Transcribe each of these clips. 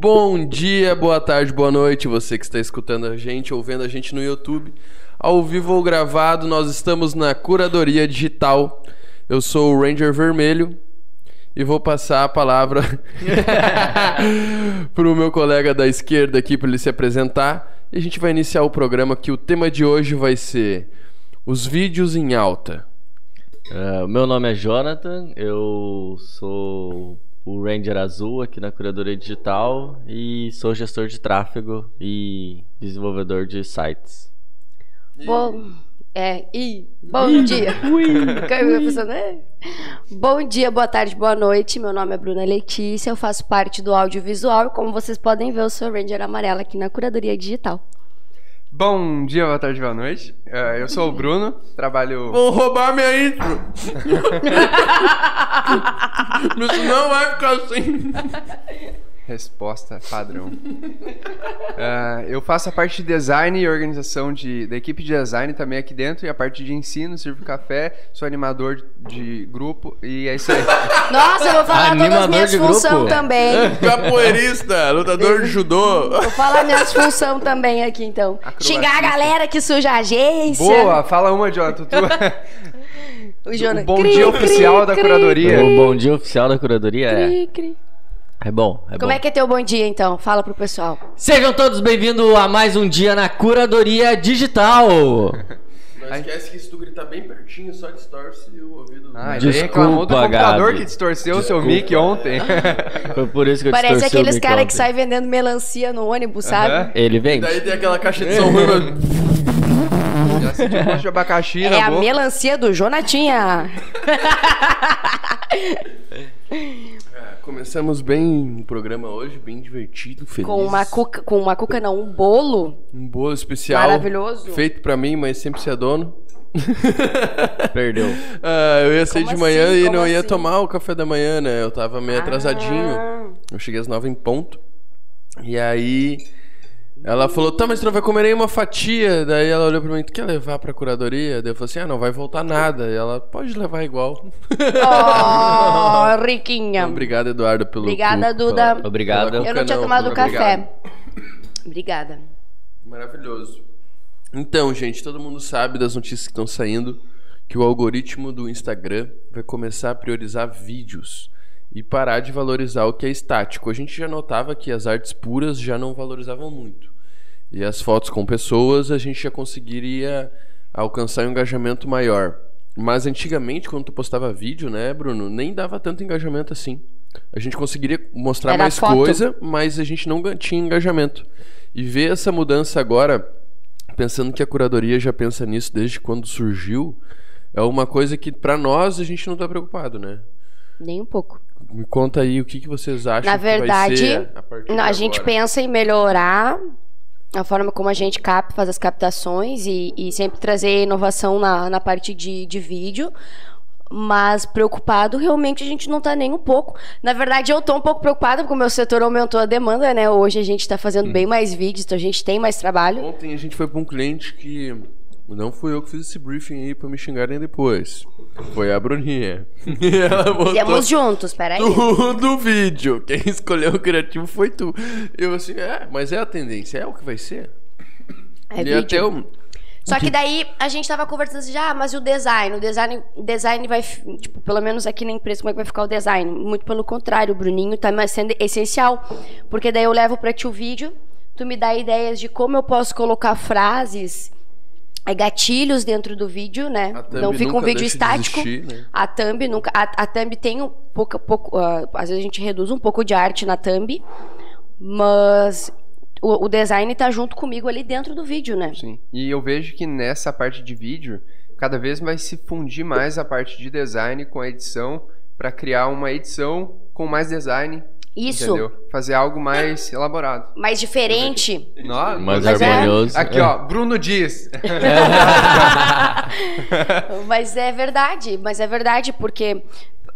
Bom dia, boa tarde, boa noite, você que está escutando a gente, ouvindo a gente no YouTube, ao vivo ou gravado, nós estamos na Curadoria Digital. Eu sou o Ranger Vermelho e vou passar a palavra para o meu colega da esquerda aqui para ele se apresentar e a gente vai iniciar o programa que o tema de hoje vai ser os vídeos em alta. Uh, meu nome é Jonathan, eu sou o Ranger Azul aqui na Curadoria Digital e sou gestor de tráfego e desenvolvedor de sites. Bom, é, e bom dia. Né? bom dia, boa tarde, boa noite. Meu nome é Bruna Letícia, eu faço parte do audiovisual e como vocês podem ver, eu sou Ranger Amarela aqui na Curadoria Digital. Bom dia, boa tarde, boa noite. Uh, eu sou o Bruno, trabalho. Vou roubar minha intro! Isso não vai ficar assim. Resposta padrão. Uh, eu faço a parte de design e organização de, da equipe de design também aqui dentro e a parte de ensino, sirvo café, sou animador de grupo e é isso aí. Nossa, eu vou falar animador todas as minhas funções também. Capoeirista, lutador de judô. Vou falar minhas funções também aqui então. Xingar a galera que suja a agência. Boa, fala uma, Jonathan. Tu... O, Jonathan. o bom cri, dia cri, oficial cri, da curadoria. O bom dia oficial da curadoria é. É bom, é Como bom. é que é teu bom dia, então? Fala pro pessoal. Sejam todos bem-vindos a mais um dia na Curadoria Digital. Não esquece que se tu gritar bem pertinho, só distorce o ouvido. Ah, ele Desculpa, reclamou do computador Gabi. que distorceu o seu mic ontem. Foi por isso que eu Parece distorci aqueles caras que saem vendendo melancia no ônibus, sabe? Ele vem. Daí tem aquela caixa de som ruim. Já sentiu um gosto de abacaxi É na a boca. melancia do Jonatinha. Começamos bem o programa hoje, bem divertido, feliz. com uma cuca, com uma cuca não, um bolo Um bolo especial. maravilhoso. Feito pra mim, mas sempre ser dono. Perdeu. Ah, eu ia sair Como de manhã assim? e Como não ia assim? tomar o café da manhã, né? Eu tava meio atrasadinho. Ah. Eu cheguei às nove em ponto. E aí ela falou, tá, mas tu não vai comer nenhuma fatia. Daí ela olhou pra mim, tu quer levar pra curadoria? Daí eu falei assim, ah, não vai voltar nada. E ela, pode levar igual. Oh, riquinha. Obrigado, Eduardo, pelo Obrigada, cu- Duda. pela- Obrigado. pela Eu não tinha tomado café. Obrigada. Maravilhoso. Então, gente, todo mundo sabe das notícias que estão saindo que o algoritmo do Instagram vai começar a priorizar vídeos e parar de valorizar o que é estático. A gente já notava que as artes puras já não valorizavam muito. E as fotos com pessoas a gente já conseguiria alcançar um engajamento maior. Mas antigamente, quando tu postava vídeo, né, Bruno, nem dava tanto engajamento assim. A gente conseguiria mostrar Era mais foto. coisa, mas a gente não tinha engajamento. E ver essa mudança agora, pensando que a curadoria já pensa nisso desde quando surgiu, é uma coisa que pra nós a gente não tá preocupado, né? Nem um pouco. Me conta aí o que, que vocês acham Na verdade, a a gente pensa em melhorar a forma como a gente cap, faz as captações e, e sempre trazer inovação na, na parte de, de vídeo. Mas preocupado, realmente a gente não tá nem um pouco. Na verdade, eu tô um pouco preocupada porque o meu setor aumentou a demanda, né? Hoje a gente tá fazendo Hum. bem mais vídeos, então a gente tem mais trabalho. Ontem a gente foi pra um cliente que não fui eu que fiz esse briefing aí pra me xingarem depois. Foi a Bruninha. E ela botou Fizemos juntos, peraí. tudo o vídeo. Quem escolheu o criativo foi tu. Eu assim, é, mas é a tendência, é o que vai ser. É e vídeo. até o, Só que daí a gente tava conversando assim, ah, mas e o design? O design, o design vai, tipo, pelo menos aqui na empresa, como é que vai ficar o design? Muito pelo contrário, o Bruninho tá mais sendo essencial. Porque daí eu levo pra ti o vídeo, tu me dá ideias de como eu posso colocar frases, gatilhos dentro do vídeo, né? Não fica um vídeo deixa de estático. existir, né? A thumb nunca. A, a thumb tem um pouco. pouco ah, às vezes a gente reduz um pouco de arte na thumb, mas o, o design tá junto comigo ali dentro do vídeo, né? Sim. E eu vejo que nessa parte de vídeo, cada vez vai se fundir mais a parte de design com a edição para criar uma edição com mais design. Isso. Entendeu? Fazer algo mais elaborado. mais diferente. Nó- Mais Mas é- harmonioso. Aqui, ó, Bruno diz. mas é verdade, mas é verdade, porque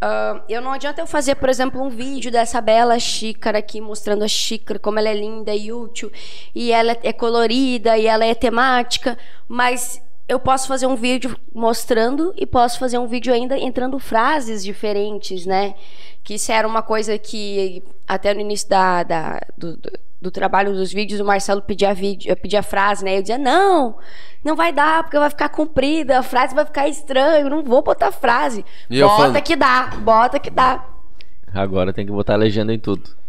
ah, eu não adianta eu fazer, por exemplo, um vídeo dessa bela xícara aqui, mostrando a xícara, como ela é linda e útil, e ela é colorida, e ela é temática, mas eu posso fazer um vídeo mostrando e posso fazer um vídeo ainda entrando frases diferentes, né? Que isso era uma coisa que até no início da, da do, do, trabalho dos vídeos o Marcelo pedia vídeo, pedia frase, né? Eu dizia não, não vai dar porque vai ficar comprida, a frase vai ficar estranha, não vou botar frase. E eu bota falando- que dá, bota que dá. Agora tem que botar legenda em tudo.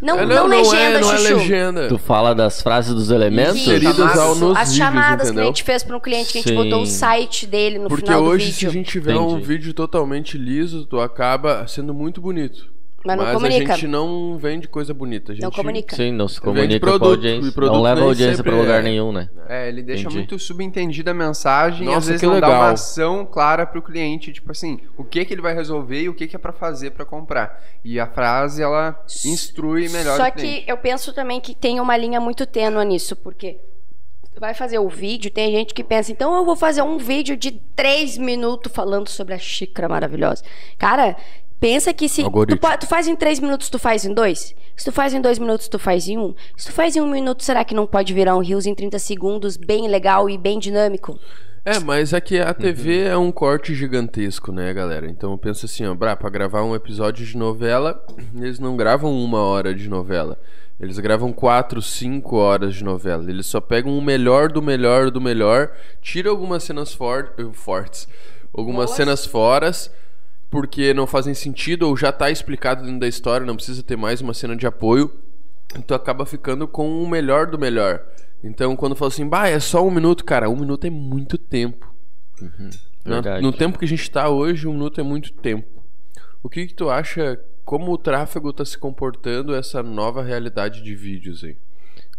Não, É, não, legenda, é, não é Chuchu. legenda. Tu fala das frases dos elementos? Inseridas ao- nos As vídeos, chamadas que a gente fez para um cliente, que a gente Sim. botou o site dele no Porque final do hoje, se vídeo. a gente tiver um Entendi. vídeo totalmente liso, tu acaba sendo muito bonito. Mas não a comunica. gente não vende coisa bonita. A gente Não comunica. Sim, não se Vende comunica com produto, a e audiência. produto Não leva a audiência sempre pra lugar é. nenhum, né? É, ele deixa Entendi. muito subentendida a mensagem e Nossa, às vezes não dá legal. uma ação clara pro cliente, tipo assim, o que que ele vai resolver e o que que é pra fazer pra comprar. E a frase, ela instrui melhor Só o cliente. que eu penso também que tem uma linha muito tênue nisso, porque vai fazer o vídeo, tem gente que pensa, então eu vou fazer um vídeo de três minutos falando sobre a xícara maravilhosa. Cara, pensa que se tu, tu faz em três minutos, tu faz em dois? Se tu faz em dois minutos, tu faz em um? Se tu faz em um minuto, será que não pode virar um Reels em 30 segundos, bem legal e bem dinâmico? É, mas é que a TV é um corte gigantesco, né, galera? Então eu penso assim, ó, pra gravar um episódio de novela, eles não gravam uma hora de novela. Eles gravam quatro, cinco horas de novela. Eles só pegam o melhor do melhor do melhor, tira algumas cenas for fortes, algumas Boas. cenas foras, porque não fazem sentido ou já tá explicado dentro da história, não precisa ter mais uma cena de apoio. Então acaba ficando com o melhor do melhor. Então quando fala assim, bah, é só um minuto, cara, um minuto é muito tempo. Na- Verdade. No tempo que a gente tá hoje, um minuto é muito tempo. O que, que tu acha, como o tráfego tá se comportando essa nova realidade de vídeos aí?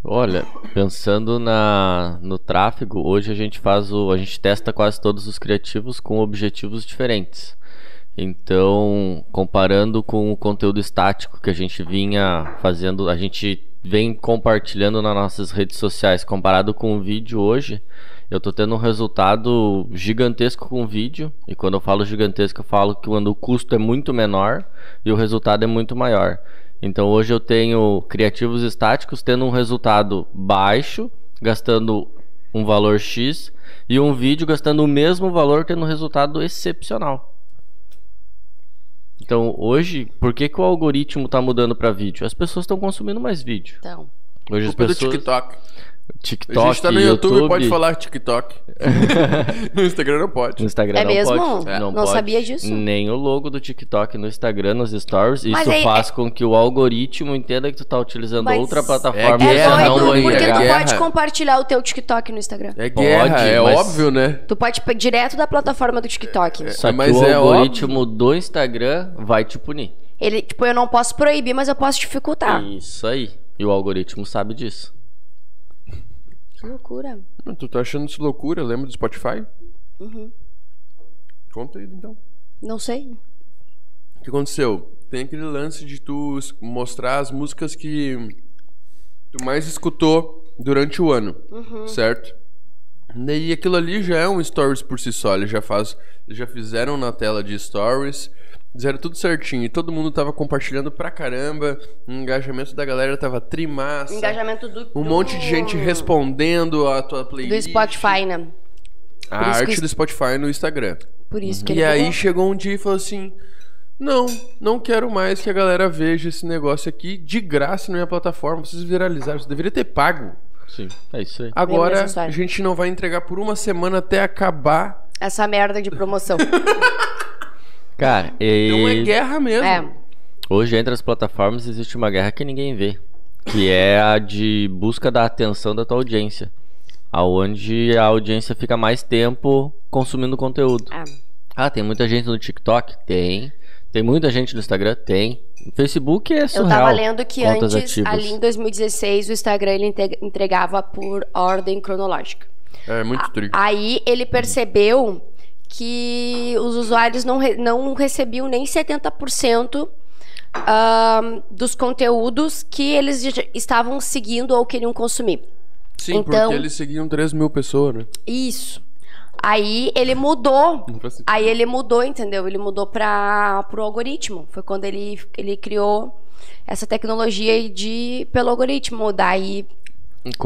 Olha, pensando na, no tráfego, hoje a gente faz o. A gente testa quase todos os criativos com objetivos diferentes. Então, comparando com o conteúdo estático que a gente vinha fazendo, a gente vem compartilhando nas nossas redes sociais, comparado com o vídeo hoje, eu tô tendo um resultado gigantesco com o vídeo. E quando eu falo gigantesco, eu falo que quando o custo é muito menor e o resultado é muito maior. Então hoje eu tenho criativos estáticos tendo um resultado baixo, gastando um valor X, e um vídeo gastando o mesmo valor, tendo um resultado excepcional. Então hoje, por que, que o algoritmo está mudando para vídeo? As pessoas estão consumindo mais vídeo. Então, Hoje as Culpa do pessoas. TikTok. TikTok, a gente tá no YouTube, YouTube, pode falar TikTok. no Instagram não pode. No Instagram É não mesmo? pode. É. Não, Não pode. sabia disso. Nem o logo do TikTok no Instagram, nos stories. Mas Isso aí- faz com que o algoritmo entenda que tu tá utilizando Mas outra é plataforma. É e guerra, não doido, vai porque é tu pode compartilhar o teu TikTok no Instagram. É guerra, Pode, é mas- óbvio, né? Tu pode direto da plataforma do TikTok. Só que Mas o é algoritmo do Instagram vai te punir. Ele, tipo, eu não posso proibir, mas eu posso dificultar. Isso aí. E o algoritmo sabe disso. Que loucura. Tu tá achando isso loucura? Lembra do Spotify? Uhum. Conta aí então. Não sei. O que aconteceu? Tem aquele lance de tu mostrar as músicas que tu mais escutou durante o ano, certo? Daí aquilo ali já é um stories por si só, eles já faz, eles já fizeram na tela de stories, fizeram tudo certinho e todo mundo tava compartilhando pra caramba, o engajamento da galera tava trimassa, Engajamento do. um do- monte de gente respondendo a tua Do playlist. Spotify, né? A Por isso que arte isso- do Spotify no Instagram. Por isso que E ele aí chegou um dia e falou assim: Não, não quero mais que a galera veja esse negócio aqui de graça na minha plataforma. Vocês viralizaram, você deveria ter pago. Sim, é isso aí. Agora essa história. a gente não vai entregar por uma semana até acabar. Essa merda de promoção. Cara, Então é e guerra mesmo. é. hoje entre as plataformas existe uma guerra que ninguém vê. Que é a de busca da atenção da tua audiência. Aonde a audiência fica mais tempo consumindo conteúdo. é. Ah, tem muita gente no TikTok? Tem. Tem muita gente no Instagram? Tem. No Facebook é Eu surreal. tava lendo que contas antes, ativas. ali em 2016, o Instagram ele entregava por ordem cronológica. É muito triste. Aí ele percebeu que os usuários não, re- não recebiam nem 70% ahn, dos conteúdos que eles estavam seguindo ou queriam consumir. Sim, então- porque eles seguiam 3 mil pessoas, né? Isso. Aí ele mudou. Aí ele mudou, entendeu? Ele mudou para pro algoritmo. Foi quando ele, ele criou essa tecnologia de pelo algoritmo. Daí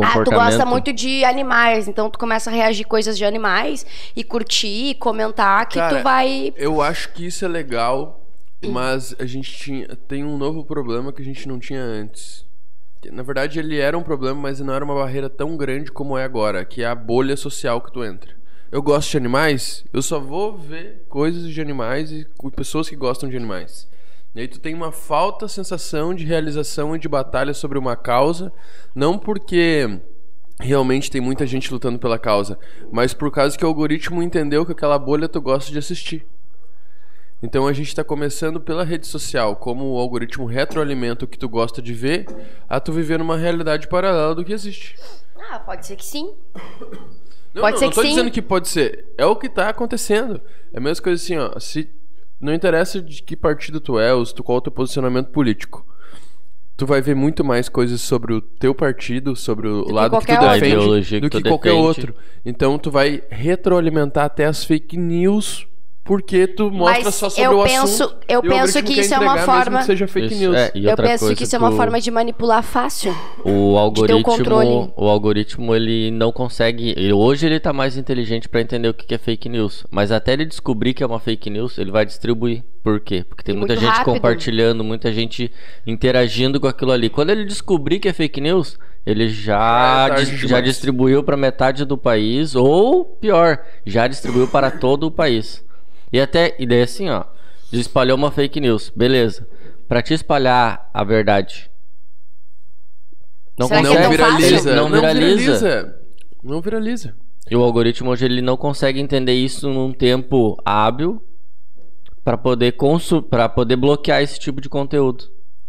Ah, tu gosta muito de animais, então tu começa a reagir coisas de animais e curtir, e comentar que Cara, tu vai. Eu acho que isso é legal, mas a gente tinha, tem um novo problema que a gente não tinha antes. Na verdade, ele era um problema, mas não era uma barreira tão grande como é agora, que é a bolha social que tu entra. Eu gosto de animais, eu só vou ver coisas de animais e com pessoas que gostam de animais. E aí tu tem uma falta sensação de realização e de batalha sobre uma causa, não porque realmente tem muita gente lutando pela causa, mas por causa que o algoritmo entendeu que aquela bolha tu gosta de assistir. Então a gente está começando pela rede social, como o algoritmo retroalimenta o que tu gosta de ver, a tu viver numa realidade paralela do que existe. Ah, pode ser que sim. Não, Pode não, ser não que tô sim. dizendo que pode ser. É o que tá acontecendo. É a mesma coisa assim, ó. Se não interessa de que partido tu é, ou tu, qual é o teu posicionamento político. Tu vai ver muito mais coisas sobre o teu partido, sobre o que lado que tu qualquer outro. defende, do que que tu qualquer defende. outro. Então tu vai retroalimentar até as fake news porque tu mostra Mas só sobre eu o penso- assunto. eu e o penso que quer isso é uma forma- que seja fake Isso, news. é, e Eu outra penso coisa que isso é uma o- forma de manipular fácil. O algoritmo, controle. o algoritmo ele não consegue. ele- hoje ele tá mais inteligente pra entender o que que é fake news, mas até ele descobrir que é uma fake news, ele vai distribuir. Por quê? Porque tem E muita gente rápido. compartilhando, muita gente interagindo com aquilo ali. Quando ele descobrir que é fake news, ele já, É dis- já distribuiu pra metade do país ou pior, já distribuiu para todo o país. E até e daí assim, ó, espalhou uma fake news, beleza? Pra te espalhar a verdade, não Será que Não é tão viraliza. Não viraliza. viraliza. Não viraliza. E o algoritmo hoje ele não consegue entender isso num tempo hábil para poder para poder bloquear esse tipo de conteúdo.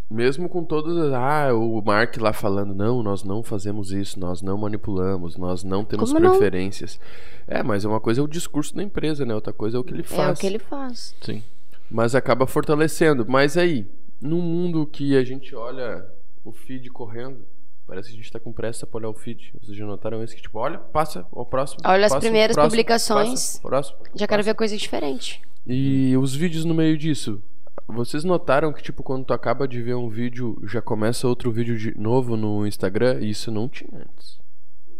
Mesmo com todas as. Ah, o Mark lá falando, não, nós não fazemos isso, nós não manipulamos, nós não temos Como não? preferências. É, mas uma coisa é o discurso da empresa, né? Outra coisa é o que ele faz. É o que ele faz. Sim. Mas acaba fortalecendo. Mas aí, num mundo que a gente olha o feed correndo, parece que a gente tá com pressa pra olhar o feed. Vocês já notaram isso? Que tipo, olha, passa ao próximo. Olha as passa, primeiras próximo, publicações. passa, próximo. Já quero ver coisa diferente. E os vídeos no meio disso. Vocês notaram que, tipo, quando tu acaba de ver um vídeo, já começa outro vídeo de novo no Instagram? E isso não tinha antes.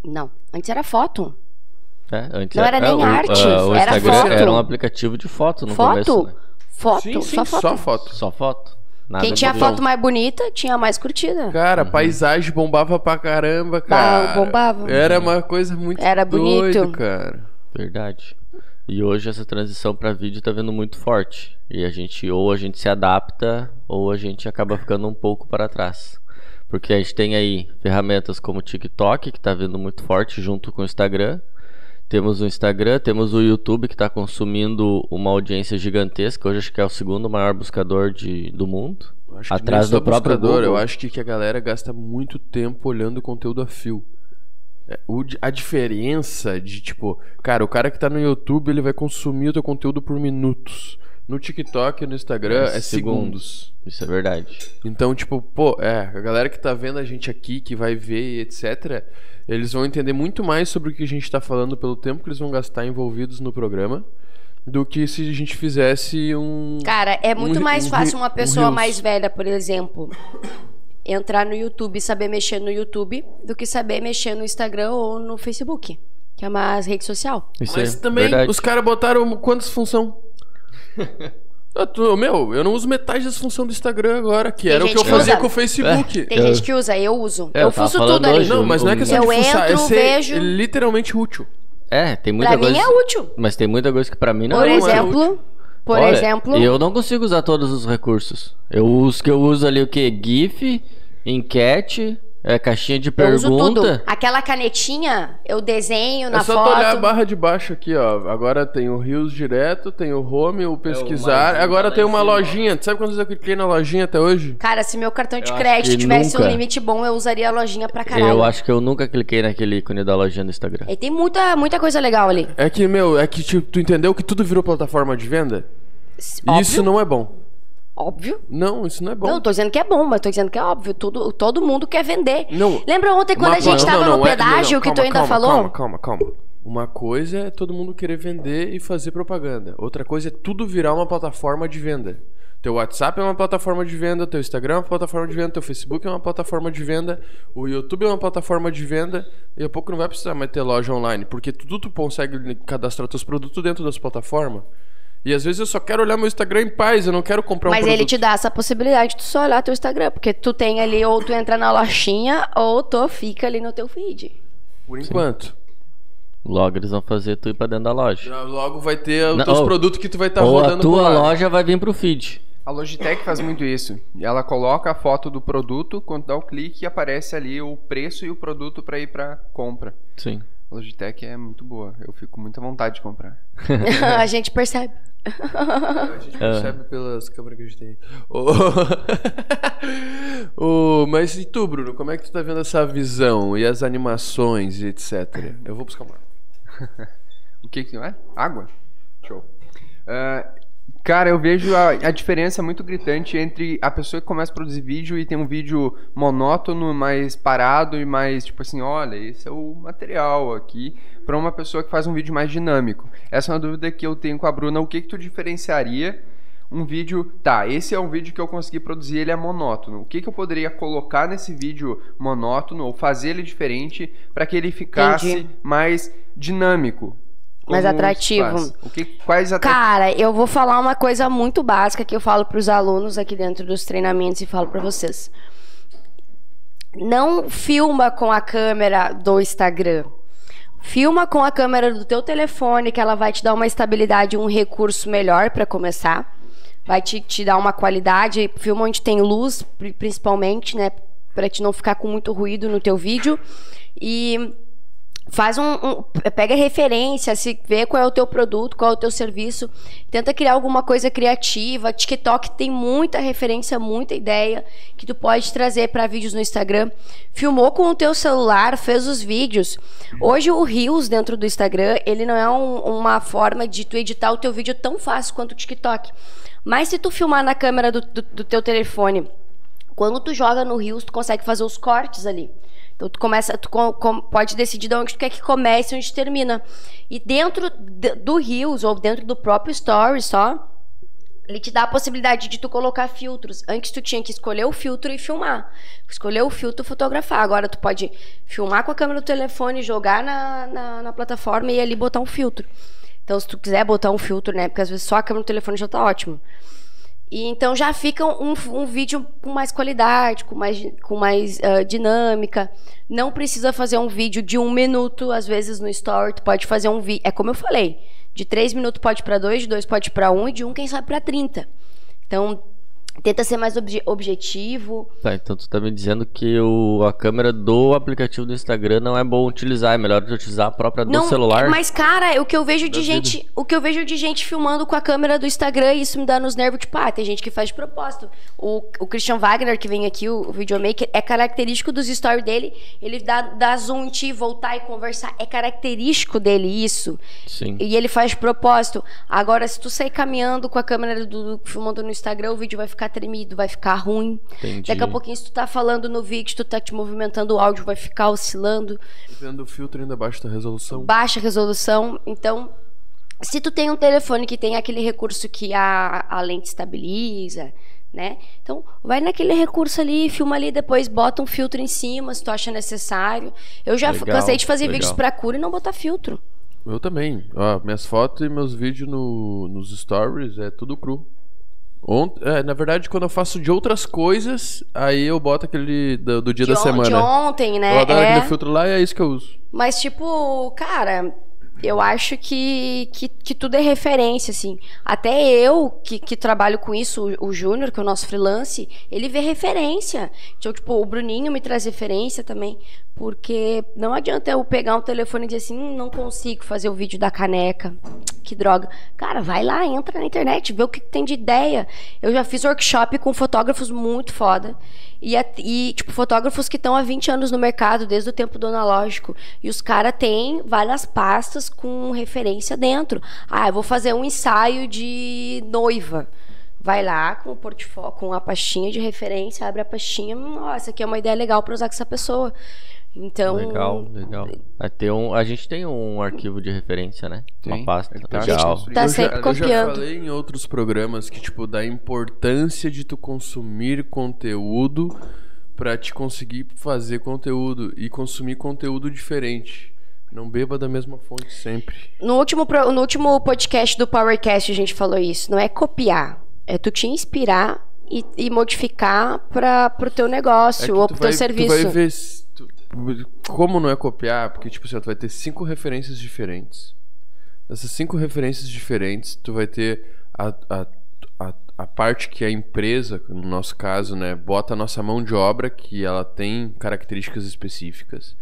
Não. Antes era foto. É, antes Não era nem o, arte, ah, o era Instagram foto. era um aplicativo de foto no foto? começo, né? Foto. sim, sim, só foto. só foto. Só foto. Nada Quem tinha de- foto mais bonita tinha mais curtida. Cara, Uhum. paisagem bombava pra caramba, cara. bombava. Era uma coisa muito Era doido, bonito. cara. Verdade. E hoje essa transição pra vídeo tá vindo muito forte. E a gente ou a gente se adapta ou a gente acaba ficando um pouco para trás. Porque a gente tem aí ferramentas como o TikTok, que tá vindo muito forte junto com o Instagram. Temos o Instagram, temos o YouTube que está consumindo uma audiência gigantesca. Hoje acho que é o segundo maior buscador de, do mundo. Atrás do próprio buscador, Google. Eu acho que, que a galera gasta muito tempo olhando conteúdo a fio. É, a diferença de, tipo, cara, o cara que tá no YouTube, ele vai consumir o teu conteúdo por minutos. No TikTok e no Instagram É é, segundos. Isso é verdade. Então, tipo, pô, é, a galera que tá vendo a gente aqui, que vai ver, etc., eles vão entender muito mais sobre o que a gente tá falando pelo tempo que eles vão gastar envolvidos no programa do que se a gente fizesse um. Cara, é muito Um- mais um fácil uma um pessoa Reels. mais velha, por exemplo, entrar no YouTube e saber mexer no YouTube do que saber mexer no Instagram ou no Facebook, que é uma rede social. Isso Mas é também verdade. os caras botaram quantas tô- Meu, eu não uso metade das funções do Instagram agora, que Tem era o que eu fazia usa. com o Facebook. Tem Eu- gente que usa, eu uso. É, eu eu fuço tudo ali. Não, mas não é questão Eu de fuçar, é entro, ser vejo. literalmente útil. É, tem muita Pra coisa. mim é útil. Mas tem muita coisa que pra mim não Por é útil. exemplo, por Olha, exemplo, Eu não consigo usar todos os recursos. Eu uso que eu uso ali o que? GIF, enquete, é, caixinha de eu uso tudo. pergunta. Aquela canetinha, eu desenho na é só foto. tu olhar a barra de baixo aqui, ó. Agora tem o Rios direto, tem o Home, o pesquisar. mais um agora tem uma cima, ó. lojinha. Tu sabe quantas vezes eu cliquei na lojinha até hoje? Cara, se meu cartão de Eu crédito tivesse um nunca. limite bom, eu usaria a lojinha pra caralho. Eu acho que eu nunca cliquei naquele ícone da lojinha do Instagram. E tem muita, muita coisa legal ali. É que, meu, é que tipo, tu entendeu que tudo virou plataforma de venda? Óbvio, Isso não é bom. Óbvio. Não, isso não é bom. Não, tô dizendo que é bom, mas tô dizendo que é óbvio. Todo, todo mundo quer vender. Não. Lembra ontem quando a gente tava no é- pedágio que tu ainda falou? Calma, calma, calma. Uma coisa é todo mundo querer vender e fazer propaganda. Outra coisa é tudo virar uma plataforma de venda. Teu WhatsApp é uma plataforma de venda, teu Instagram é uma plataforma de venda, teu Facebook é uma plataforma de venda, o YouTube é uma plataforma de venda, e a pouco não vai precisar mais ter loja online, porque tudo tu consegue cadastrar teus produtos dentro das plataformas. E às vezes eu só quero olhar meu Instagram em paz, eu não quero comprar um Mas ele te dá essa possibilidade de tu só olhar teu Instagram, porque tu tem ali, ou tu entra na lojinha, ou tu fica ali no teu feed. Por enquanto. Logo eles vão fazer tu ir pra dentro da loja. Já Logo vai ter os teus ou- produtos que tu vai estar Ou rodando a tua loja vai vir pro feed. A Logitech faz muito isso. Ela coloca a foto do produto, quando dá o clique, aparece ali o preço e o produto para ir para compra. Sim. A Logitech é muito boa. Eu fico com muita vontade de comprar. a gente percebe. A gente percebe pelas câmeras que a gente tem. Ô, Ô, mas e tu, Bruno? Como é que tu tá vendo essa visão e as animações e etc? Eu vou buscar uma. O que que é? Água? Show. Ah, cara, eu vejo a, a diferença muito gritante entre a pessoa que começa a produzir vídeo e tem um vídeo monótono, mais parado e mais tipo assim, olha, esse é o material aqui, para uma pessoa que faz um vídeo mais dinâmico. Essa é uma dúvida que eu tenho com a Bruna. O que que tu diferenciaria um vídeo, tá, esse é um vídeo que eu consegui produzir, ele é monótono. O que que eu poderia colocar nesse vídeo monótono ou fazer ele diferente para que ele ficasse Entendi. mais dinâmico? Mais atrativo. O que, quais atra... Cara, eu vou falar uma coisa muito básica que eu falo pros alunos aqui dentro dos treinamentos e falo pra vocês. Não filma com a câmera do Instagram. Filma com a câmera do teu telefone, que ela vai te dar uma estabilidade, um recurso melhor pra começar. Vai te, te dar uma qualidade. Filma onde tem luz, pri- principalmente, né? Pra te não ficar com muito ruído no teu vídeo. E faz um, um- pega referência, se vê qual é o teu produto, qual é o teu serviço, tenta criar alguma coisa criativa. TikTok tem muita referência, muita ideia que tu pode trazer para vídeos no Instagram. Filmou com o teu celular, fez os vídeos. Hoje o Reels dentro do Instagram, ele não é um- uma forma de tu editar o teu vídeo tão fácil quanto o TikTok. Mas se tu filmar na câmera do, do- do teu telefone, quando tu joga no Reels, tu consegue fazer os cortes ali. Então tu começa, tu com- com- pode decidir de onde tu quer que comece e onde termina. E dentro de- do Reels ou dentro do próprio Story só, ele te dá a possibilidade de tu colocar filtros. Antes tu tinha que escolher o filtro e filmar. Escolher o filtro e fotografar. Agora tu pode filmar com a câmera do telefone, jogar na, na, na plataforma e ali botar um filtro. Então, se tu quiser botar um filtro, né? Porque às vezes só a câmera do telefone já tá ótimo. E então já fica um, um vídeo com mais qualidade, com mais, com mais ah, dinâmica. Não precisa fazer um vídeo de um minuto, às vezes no story, tu pode fazer um vídeo. É como eu falei, de três minutos pode para dois, de dois pode para um, e de um, quem sabe, para 30. Então, tenta ser mais obje- objetivo. Tá, então tu tá me dizendo que o, a câmera do aplicativo do Instagram não é bom utilizar, é melhor utilizar a própria do celular. Mas, cara, o que eu vejo de gente. O que eu vejo de gente filmando com a câmera do Instagram, isso me dá nos nervos, tipo, ah, tem gente que faz de propósito. O, o Christian Wagner, que vem aqui, o, o videomaker, é característico dos stories dele. Ele dá, dá zoom em ti, voltar e conversar. É característico dele isso. Sim. E ele faz de propósito. Agora, se tu sair caminhando com a câmera do, do filmando no Instagram, o vídeo vai ficar tremido, vai ficar ruim. Entendi. Daqui a pouquinho, se tu tá falando no vídeo, tu tá te movimentando, o áudio vai ficar oscilando Vendo o filtro ainda abaixo da resolução. baixa resolução. Então, se tu tem um telefone que tem aquele recurso que a, a lente estabiliza, né? Então, vai naquele recurso ali, filma ali, depois bota um filtro em cima, se tu acha necessário. Eu já Legal, cansei de fazer legal. vídeos pra cura e não botar filtro. Eu também. Ó, minhas fotos e meus vídeos no, nos stories é tudo cru. Ont é, na verdade, quando eu faço de outras coisas, aí eu boto aquele do, do dia de, da on- semana. de ontem, né? Eu adoro É. aquele filtro lá e é isso que eu uso. Mas, tipo, cara, eu acho que, que, que tudo é referência, assim. Até eu, que, que trabalho com isso, o, o Júnior, que é o nosso freelance, ele vê referência. Então, tipo, o Bruninho me traz referência também. Porque não adianta eu pegar um telefone e dizer assim, "Hum, não consigo fazer o vídeo da caneca. Que droga. Cara, vai lá, entra na internet, vê o que, que tem de ideia. Eu já fiz workshop com fotógrafos muito foda. E, e, tipo, fotógrafos que estão há 20 anos no mercado, desde o tempo do analógico. E os caras têm várias pastas com referência dentro. Ah, eu vou fazer um ensaio de noiva. vai lá com o portfólio, com a pastinha de referência, abre a pastinha, nossa, aqui é uma ideia legal para usar com essa pessoa. Então, Legal, legal. Ter um, a gente tem um arquivo de referência, né? Tem. Uma pasta. Ele tá legal. Tá eu, sempre já, eu já copiando. falei em outros programas que, tipo, da importância de tu consumir conteúdo pra te conseguir fazer conteúdo e consumir conteúdo diferente. Não beba da mesma fonte sempre. no último, pro- no último podcast do Powercast a gente falou isso. Não é copiar, é tu te inspirar e, e modificar para pro teu É negócio que ou pro vai, teu serviço. Tu vai ver tu- como não é copiar, porque tipo assim, tu vai ter cinco referências diferentes. Dessas cinco referências diferentes, tu vai ter a, a, a, a parte que a empresa, no nosso caso, né, bota a nossa mão de obra, que ela tem características específicas.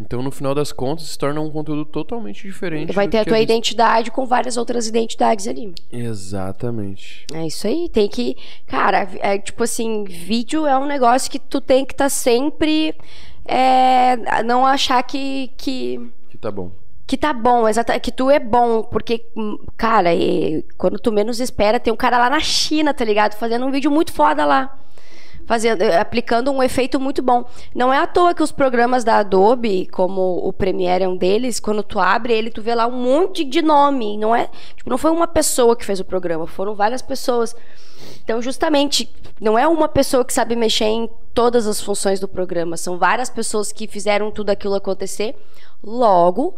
Então, no final das contas, se torna um conteúdo totalmente diferente. Vai ter a tua visto. identidade com várias outras identidades ali. Exatamente. É isso aí, tem que. Cara, é tipo assim, vídeo é um negócio que tu tem que estar sempre. É, não achar que, que, Que tá bom. que tá bom, exata, que tu é bom, porque, cara, e quando tu menos espera, tem um cara lá na China, tá ligado? Fazendo um vídeo muito foda lá. Fazendo, eh, aplicando um efeito muito bom. Não é à toa que os programas da Adobe, como o Premiere é um deles, quando tu abre ele, tu vê lá um monte de nome. Não é, tipo, não foi uma pessoa que fez o programa, foram várias pessoas. Então, justamente, não é uma pessoa que sabe mexer em todas as funções do programa, são várias pessoas que fizeram tudo aquilo acontecer. Logo,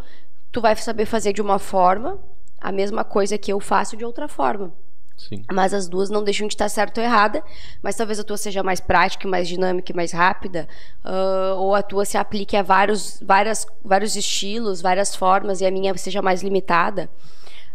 tu vai saber fazer de uma forma a mesma coisa que eu faço de outra forma. Sim. Mas as duas não deixam de estar certa ou errada. Mas talvez a tua seja mais prática, mais dinâmica e mais rápida. ah, ou a tua se aplique a vários, várias, vários estilos, várias formas, e a minha seja mais limitada.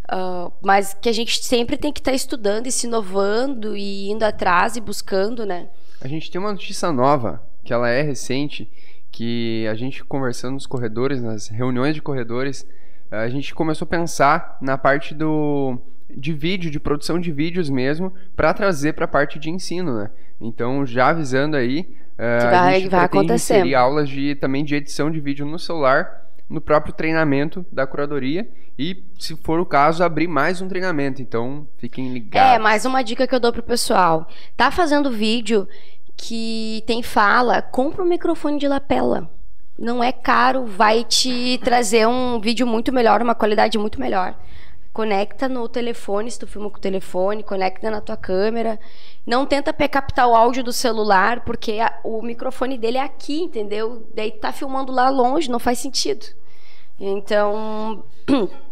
Ah, mas que a gente sempre tem que estar estudando e se inovando e indo atrás e buscando, né? A gente tem uma notícia nova, que ela é recente, que a gente conversando nos corredores, nas reuniões de corredores, a gente começou a pensar na parte do de vídeo, de produção de vídeos mesmo, para trazer para a parte de ensino, né? Então, já avisando aí, eh, Que a vai- gente vai pretende acontecer. inserir aulas de também de edição de vídeo no celular, no próprio treinamento da curadoria e, se for o caso, abrir mais um treinamento. Então, fiquem ligados. É, mais uma dica que eu dou pro pessoal. Tá fazendo vídeo que tem fala, compra um microfone de lapela. Não é caro, vai te trazer um vídeo muito melhor, uma qualidade muito melhor. Conecta no telefone, se tu filma com o telefone, conecta na tua câmera. Não tenta captar o áudio do celular, porque a- o microfone dele é aqui, entendeu? Daí tá filmando lá longe, não faz sentido. Então,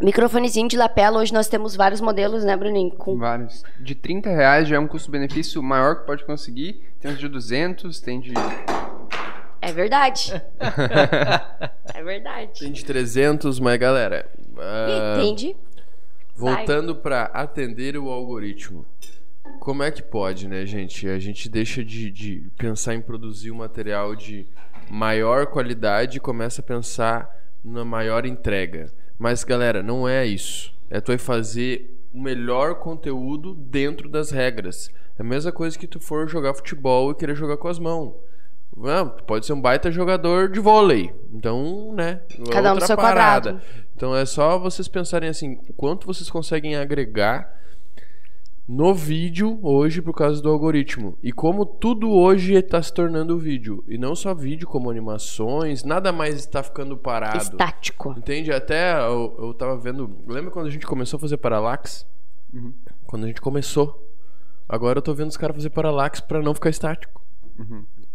microfonezinho de lapela, hoje nós temos vários modelos, né, Bruninho? Com Vários. De 30 reais já é um custo-benefício maior que pode conseguir. Tem os de 200, tem de. É verdade. é verdade. Tem de 300, mas galera. ah, Entende? Voltando para atender o algoritmo. Como é que pode, né, gente? A gente deixa de, de pensar em produzir um material de maior qualidade e começa a pensar na maior entrega. Mas, galera, não é isso. É tu vai fazer o melhor conteúdo dentro das regras. É a mesma coisa que tu for jogar futebol e querer jogar com as mãos. Ah, tu pode ser um baita jogador de vôlei. Então, né? Cada um outra seu parada. quadrado. Então é só vocês pensarem assim, o quanto vocês conseguem agregar no vídeo hoje por causa do algoritmo. E como tudo hoje está se tornando vídeo. E não só vídeo, como animações, nada mais está ficando parado. Estático. Entende? Até eu, eu tava vendo. Lembra quando a gente começou a fazer Parallax? Quando a gente começou. Agora eu tô vendo os caras fazer Parallax pra não ficar estático.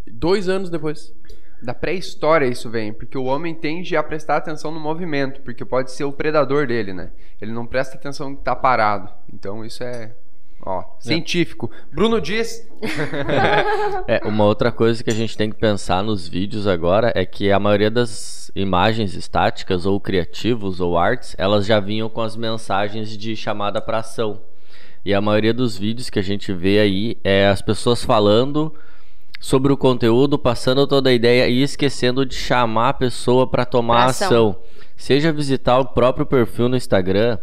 Dois anos depois. Da pré-história isso vem, porque o homem tende a prestar atenção no movimento, porque pode ser o predador dele, né? Ele não presta atenção no que tá parado. Então isso é, ó, científico. Bruno diz. É, uma outra coisa que a gente tem que pensar nos vídeos agora é que a maioria das imagens estáticas ou criativos ou artes, elas já vinham com as mensagens de chamada para ação. E a maioria dos vídeos que a gente vê aí é as pessoas falando sobre o conteúdo, passando toda a ideia e esquecendo de chamar a pessoa para tomar Pra ação. ação. Seja visitar o próprio perfil no Instagram,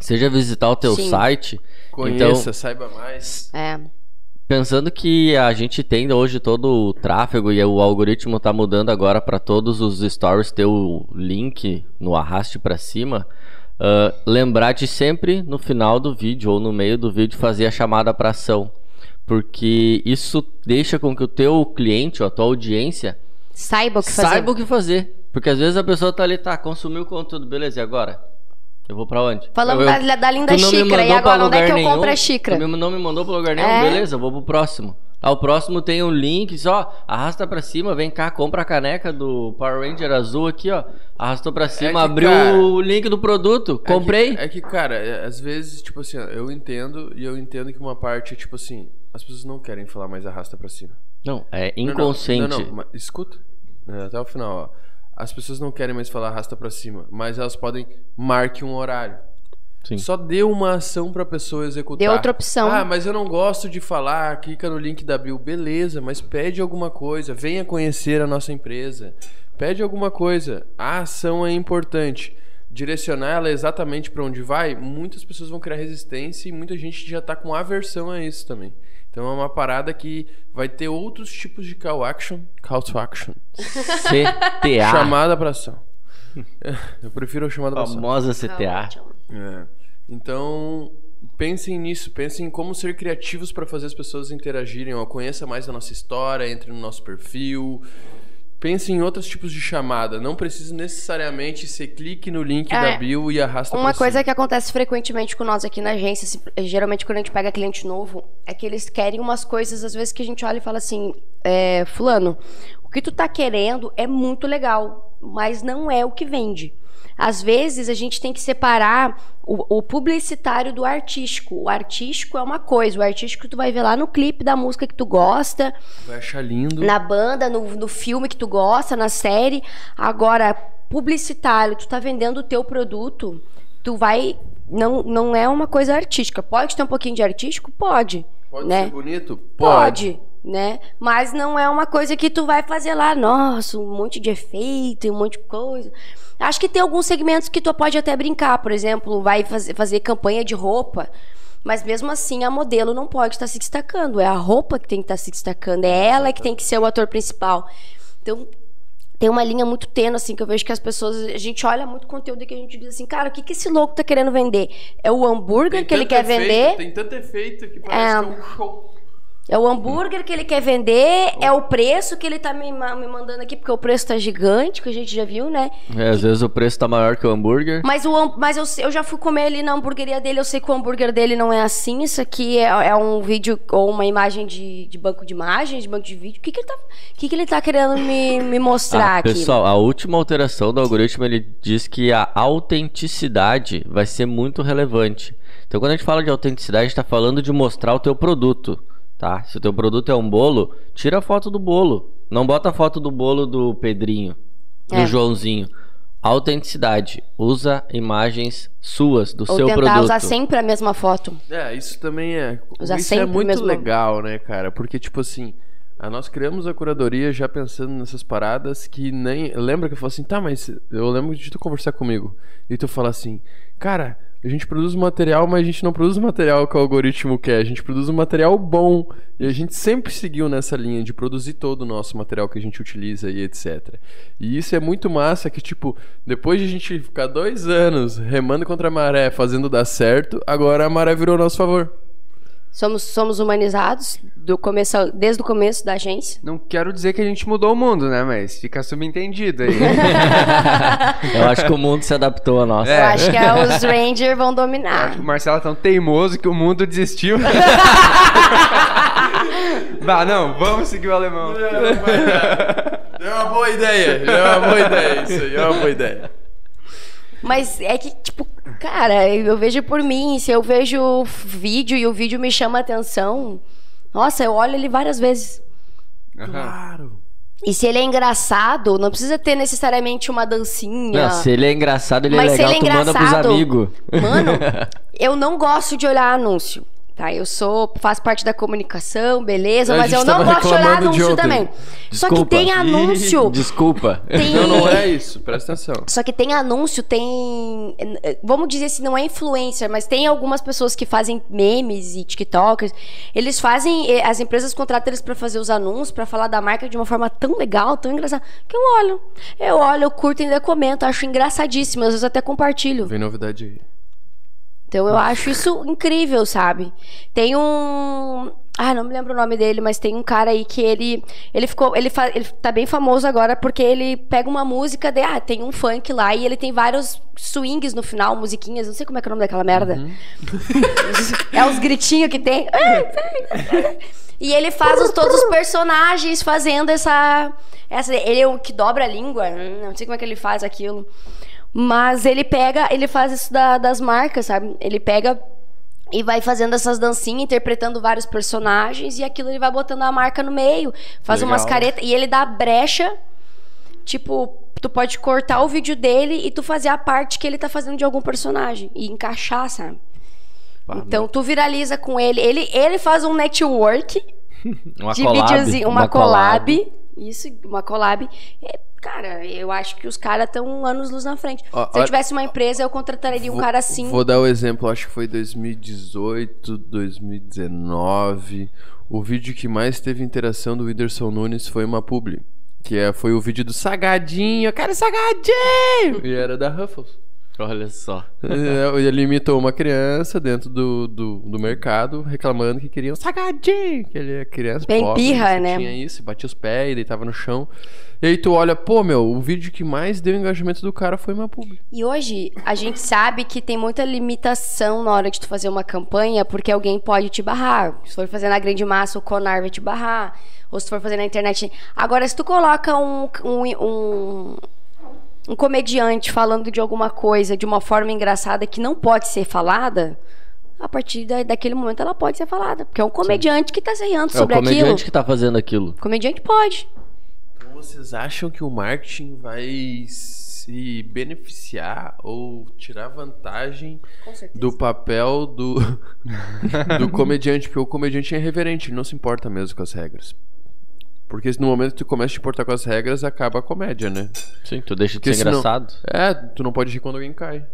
seja visitar o teu Sim. site. Conheça, saiba mais. É. Pensando que a gente tem hoje todo o tráfego e o algoritmo tá mudando agora para todos os stories ter o link no arraste para cima, ah, lembrar de sempre no final do vídeo ou no meio do vídeo fazer a chamada para ação. Porque isso deixa com que o teu cliente ou a tua audiência Saiba o que fazer. saiba o que fazer. Porque às vezes a pessoa tá ali, tá, consumiu o conteúdo, beleza, e agora? Eu vou pra onde? Falamos eu, da, da linda não xícara. E agora, onde é que eu lugar compro a nenhum, xícara? Tu não me mandou pra lugar nenhum, É. beleza, eu vou pro próximo. Ah, o próximo tem um link, só arrasta pra cima, vem cá, compra a caneca do Power Ranger azul aqui, ó. Arrastou pra cima, que, abriu cara, o link do produto, É que- comprei. É que, cara, é, às vezes, tipo assim, ó, eu entendo e eu entendo que uma parte, tipo assim, as pessoas não querem falar mais arrasta pra cima. Não, é Não, não, inconsciente. Não, não, mas escuta. É, até o final, ó. As pessoas não querem mais falar arrasta pra cima, mas elas podem marque um horário. Sim. Só dê uma ação pra pessoa executar. Dê outra opção. Ah, mas eu não gosto de falar, clica no link da Bill. Beleza, mas pede alguma coisa. Venha conhecer a nossa empresa. Pede alguma coisa. A ação é importante. Direcionar ela exatamente pra onde vai, muitas pessoas vão criar resistência e muita gente já tá com aversão a isso também. Então é uma parada que vai ter outros tipos de call action. Call to action. CTA. Chamada pra ação. Eu prefiro a chamada pra ação. Famosa CTA. É. Então, pensem nisso, pensem em como ser criativos para fazer as pessoas interagirem. Ó, conheça mais a nossa história, entre no nosso perfil. Pense em outros tipos de chamada. Não precisa necessariamente ser clique no link É. da bio e arrasta Uma coisa cima. que acontece frequentemente com nós aqui na agência, geralmente quando a gente pega cliente novo, é que eles querem umas coisas, às vezes, que a gente olha e fala assim, é, fulano, o que tu tá querendo é muito legal, mas não é o que vende. Às vezes a gente tem que separar o, o publicitário do artístico. O artístico é uma coisa, o artístico tu vai ver lá no clipe da música que tu gosta, Vai achar lindo. na banda, no, no filme que tu gosta, na série. Agora, publicitário, tu tá vendendo o teu produto, tu vai. Não, não é uma coisa artística. Pode ter um pouquinho de artístico? Pode. Pode né? ser bonito? Pode. Né? Mas não é uma coisa que tu vai fazer lá, nossa, um monte de efeito e um monte de coisa. Acho que tem alguns segmentos que tu pode até brincar, por exemplo, vai fazer, fazer campanha de roupa, mas mesmo assim a modelo não pode estar se destacando, é a roupa que tem que estar se destacando, é ela que tem que ser o ator principal. Então, tem uma linha muito tênue, assim, que eu vejo que as pessoas. A gente olha muito conteúdo e que a gente diz assim, cara, o que, que esse louco tá querendo vender? É o hambúrguer Tem que ele quer efeito, vender? Tem tanto efeito que parece É. que é um show. É o hambúrguer que ele quer vender, é o preço que ele tá me, me mandando aqui, porque o preço tá gigante, que a gente já viu, né? É, às vezes o preço tá maior que o hambúrguer. Mas, o, mas eu, eu já fui comer ali na hamburgueria dele, eu sei que o hambúrguer dele não é assim. Isso aqui é, é um vídeo ou uma imagem de, de banco de imagens, de banco de vídeo. O que, que, ele, tá, que, que ele tá querendo me, me mostrar Ah, aqui? pessoal, a última alteração do algoritmo ele diz que a autenticidade vai ser muito relevante. Então, quando a gente fala de autenticidade, a gente está falando de mostrar o teu produto, tá? Se o teu produto é um bolo, tira a foto do bolo. Não bota a foto do bolo do Pedrinho, do É. Joãozinho. Autenticidade. Usa imagens suas, do ou seu tentar produto. usar sempre a mesma foto. É, isso também é. Usar isso sempre é muito mesmo- legal, né, cara? Porque, tipo assim, a nós criamos a curadoria já pensando nessas paradas que nem. Lembra que eu falei assim, tá, mas eu lembro de tu conversar comigo. E tu fala assim, cara, a gente produz material, mas a gente não produz material que o algoritmo quer. A gente produz um material bom. E a gente sempre seguiu nessa linha de produzir todo o nosso material que a gente utiliza e etc. E isso é muito massa que, tipo, depois de a gente ficar dois anos remando contra a maré, fazendo dar certo, agora a maré virou nosso favor. Somos, somos humanizados do começo, ao- desde o começo da agência. Não quero dizer que a gente mudou o mundo, né? Mas fica subentendido aí. Eu acho que o mundo se adaptou a nós. Eu É. acho que é, os Rangers vão Acho dominar. que o Marcelo é tão teimoso que o mundo desistiu. bah, não, vamos seguir o alemão. É uma boa ideia, é uma boa ideia, isso aí, é uma boa ideia. Mas é que, tipo, cara, eu vejo por mim, se eu vejo o vídeo e o vídeo me chama a atenção, nossa, eu olho ele várias vezes. Claro. E se ele é engraçado, não precisa ter necessariamente uma dancinha. Não, se ele é engraçado, ele Mas é se legal, ele é tu manda pros amigos. Mano, eu não gosto de olhar anúncio. Tá, eu sou, faço parte da comunicação, beleza, A mas eu não de olhar anúncio também. Só que Desculpa. tem anúncio, Desculpa. tem... Não, não é isso. Presta atenção. Só que tem anúncio, tem. Vamos dizer assim, não é influencer, mas tem algumas pessoas que fazem memes e TikTokers. Eles fazem. eh, As empresas contratam eles pra fazer os anúncios, pra falar da marca de uma forma tão legal, tão engraçada, que eu olho. Eu olho, eu curto e ainda comento. Acho engraçadíssimo. Às vezes até compartilho. Vem novidade aí. Então eu acho isso incrível, sabe? Tem um. Ah, não me lembro o nome dele, mas tem um cara aí que ele. Ele ficou. Ele, fa... ele tá bem famoso agora porque ele pega uma música de. Ah, tem um funk lá e ele tem vários swings no final, musiquinhas. Não sei como é que é o nome daquela merda. é os gritinhos que tem. E ele faz os- todos os personagens fazendo essa, essa. Ele é o que dobra a língua. hum, Não sei como é que ele faz aquilo. Mas ele pega, ele faz isso da- das marcas, sabe? Ele pega e vai fazendo essas dancinhas, interpretando vários personagens, e aquilo ele vai botando a marca no meio, faz Legal. umas caretas, e ele dá brecha, tipo, tu pode cortar o vídeo dele e tu fazer a parte que ele tá fazendo de algum personagem, e encaixar, sabe? Então tu viraliza com ele, ele, ele faz um network Uma de collab. videozinho, uma, collab. Isso, uma collab. É, cara, eu acho que os caras estão anos luz na frente. Ó, Se eu tivesse uma empresa, eu contrataria um Vou- cara assim. Vou dar o exemplo, acho que foi 2018, 2019. O vídeo que mais teve interação do Whindersson Nunes foi uma publi. Que é, foi o vídeo do Sagadinho, eu quero Sagadinho! E era da Ruffles. Olha só. É, Ele imitou uma criança dentro do, do, do mercado reclamando que queriam Sagadinho! Que ele é criança Bem pobre, pirra, né? Tinha isso, batia os pés e deitava no chão. E aí tu olha, pô, meu, o vídeo que mais deu engajamento do cara foi uma publi. E hoje a gente sabe que tem muita limitação na hora de tu fazer uma campanha, porque alguém pode te barrar. Se for fazer na grande massa, o Conar vai te barrar. Ou se for fazer na internet. Agora, se tu coloca um, um, um, um comediante falando de alguma coisa de uma forma engraçada que não pode ser falada, a partir da, daquele momento ela pode ser falada. Porque é um comediante que tá se rindo É o sobre comediante aquilo. que tá fazendo aquilo. Comediante pode. Então vocês acham que o marketing vai se beneficiar ou tirar vantagem do papel do, do comediante? Porque o comediante é irreverente, ele não se importa mesmo com as regras. Porque no momento que tu começa a te importar com as regras, acaba a comédia, né? Sim, tu deixa de Porque ser senão- engraçado. É, tu não pode rir quando alguém cai.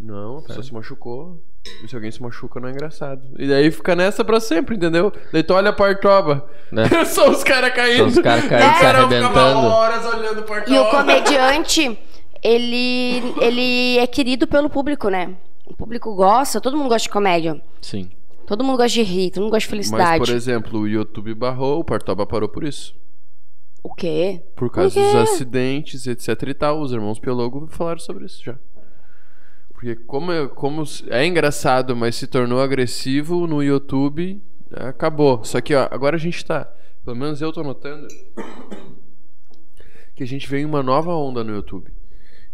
Não, a pessoa se machucou. E se alguém se machuca, não é engraçado. E daí fica nessa pra sempre, entendeu? Daí tu olha a partoba. Né? São os caras caindo. São os caras caindo, se cara arrebentando. horas olhando partoba. E o comediante, ele, ele é querido pelo público, né? O público gosta, todo mundo gosta de comédia. Sim. Todo mundo gosta de rir, todo mundo gosta de Mas, felicidade. por exemplo, o YouTube barrou, o Partoba parou por isso. O quê? Por causa quê? dos acidentes, etc e tal. Os irmãos Pelogo falaram sobre isso já. Porque como é, como é engraçado, mas se tornou agressivo no YouTube, acabou. Só que ó, agora a gente tá, pelo menos eu tô notando, que a gente vem uma nova onda no YouTube.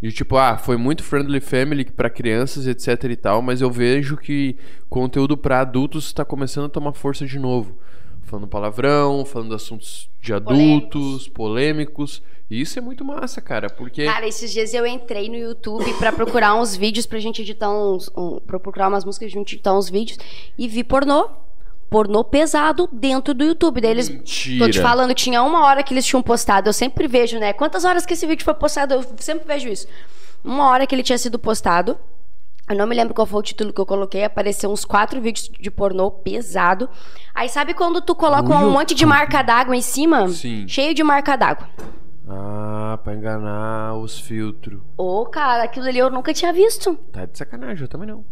De tipo, ah, foi muito friendly family pra crianças, etc e tal, mas eu vejo que conteúdo pra adultos tá começando a tomar força de novo. Falando palavrão, falando assuntos de adultos, polêmicos. E isso é muito massa, cara, porque Cara, esses dias eu entrei no YouTube pra procurar uns vídeos pra gente editar uns. Um, pra procurar umas músicas, pra gente editar uns vídeos. E vi pornô. Pornô pesado dentro do YouTube. Daí eles. Mentira. Tô te falando, tinha uma hora que eles tinham postado. Eu sempre vejo, né? Quantas horas que esse vídeo foi postado? Eu sempre vejo isso. Uma hora que ele tinha sido postado. Eu não me lembro qual foi o título que eu coloquei. Apareceu uns quatro vídeos de pornô pesado. Aí sabe quando tu coloca No um monte de marca d'água em cima? Sim. Cheio de marca d'água. Ah, pra enganar os filtros. Ô, cara, aquilo ali eu nunca tinha visto. Tá de sacanagem, eu também não.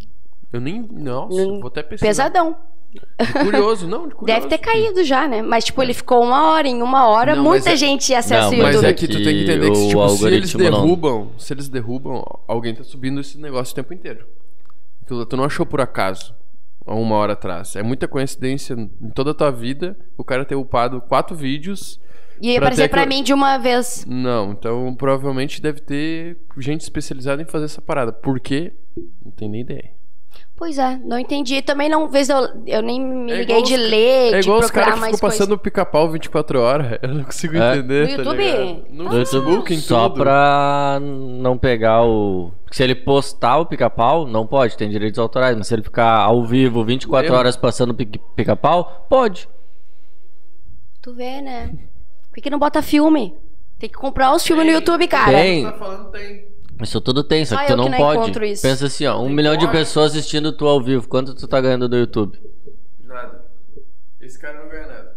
Eu nem. Nossa, Hum, vou até pesquisar. Pesadão. De curioso, não, de curioso. Deve ter caído já, né? Mas, tipo, ele ficou uma hora. Em uma hora, Não, mas muita é- gente acessa Não, o Mas YouTube. é que tu tem que entender que, tipo, se eles algoritmo não- derrubam, se eles derrubam, alguém tá subindo esse negócio o tempo inteiro. Tu não achou por acaso, há uma hora atrás. É muita coincidência em toda a tua vida o cara ter upado quatro vídeos. E ia pra aparecer pra mim de uma vez. Não, então provavelmente deve ter gente especializada em fazer essa parada. Por quê? Não tenho nem ideia. Pois é, não entendi. Também não, vez eu, eu nem me É liguei igual de os- ler, É de igual os procurar caras que mais ficam coisa. passando o pica-pau 24 horas. Eu não consigo É. entender. No tá YouTube? No No YouTube, Facebook, em só tudo. pra não pegar o. Se ele postar o pica-pau, não pode, tem direitos autorais. Mas se ele ficar ao vivo 24 Lembra? horas passando pica-pau, pode. Tu vê, né? Por que, que não bota filme? Tem que comprar os filmes no YouTube, cara. Tem. Tá falando, tem. Isso tudo tem, só, Só que tu eu não que não pode. encontro isso. Pensa assim, ó, um Tem milhão de corte. pessoas assistindo tu ao vivo. Quanto tu tá ganhando do YouTube? Nada. Esse cara não ganha nada.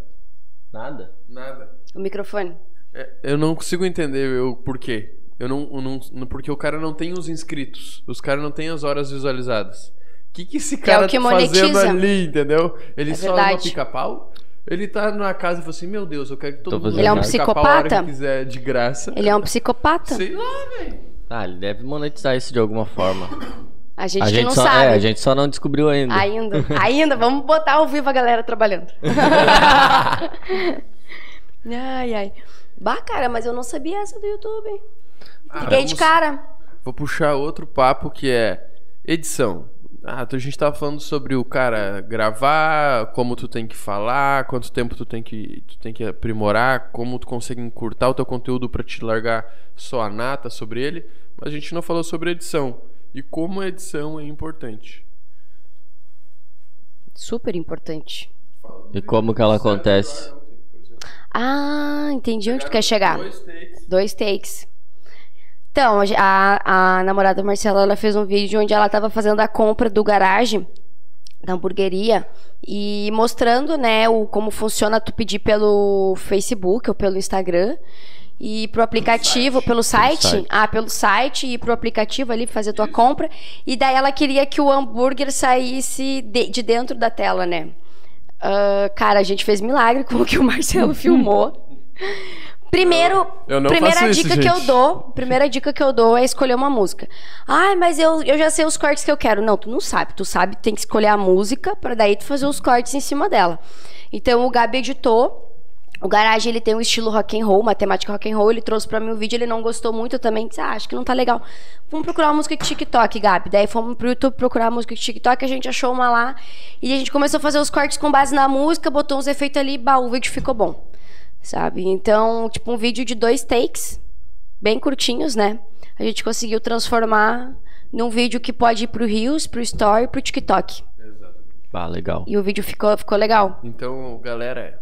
Nada. Nada. O microfone. É, eu não consigo entender o porquê. Eu não, eu não, porque o cara não tem os inscritos. Os caras não têm as horas visualizadas. O que, que esse é o cara que tá fazendo monetiza. ali, entendeu? Ele É só no pica-pau? Ele tá na casa e fala assim: Meu Deus, eu quero que todo Tô mundo Ele é um psicopata? que quiser de graça. Ele é um psicopata. Sei lá, velho. Ah, ele deve monetizar isso de alguma forma. A gente, a que gente não só, sabe. É, a gente só não descobriu ainda. Ainda. Ainda. Vamos botar ao vivo a galera trabalhando. ai, ai. Bah, cara, mas eu não sabia essa do YouTube. Ah, Fiquei de vamos- cara. Vou puxar outro papo que é edição. Ah, a gente tava falando sobre o cara gravar, como tu tem que falar, quanto tempo tu tem que, tu tem que aprimorar, como tu consegue encurtar o teu conteúdo pra te largar só a nata sobre ele, a gente não falou sobre edição e como a edição é importante. Super importante. E como que ela acontece? Ah, entendi onde tu quer chegar. Dois takes. Dois takes. Então, a, a namorada Marcela, ela fez um vídeo onde ela tava fazendo a compra do garagem da hamburgueria e mostrando, né, o, como funciona tu pedir pelo Facebook ou pelo Instagram e pro aplicativo, pelo site, site. ah, pelo site e pro aplicativo ali fazer tua compra e daí ela queria que o hambúrguer saísse de, de dentro da tela, né? Ah, cara, a gente fez milagre com o que o Marcelo filmou. Primeiro, primeira isso, dica que eu dou, primeira dica que eu dou é escolher uma música. Ai, mas eu, eu já sei os cortes que eu quero. Não, tu não sabe. Tu sabe que tem que escolher a música pra daí tu fazer os cortes em cima dela. Então o Gabi editou. O Garage ele tem um estilo rock and roll, uma temática rock and roll. Ele trouxe pra mim o vídeo, ele não gostou muito eu também. Disse, ah, acho que não tá legal. Vamos procurar uma música de TikTok, Gabi. Daí fomos pro YouTube procurar a música de TikTok, a gente achou uma lá e a gente começou a fazer os cortes com base na música, botou uns efeitos ali, bah, o vídeo ficou bom sabe? Então, tipo, um vídeo de dois takes, bem curtinhos, né? A gente conseguiu transformar num vídeo que pode ir pro Reels, pro Story, pro TikTok. Ah, legal. E o vídeo ficou, ficou legal. Então, galera,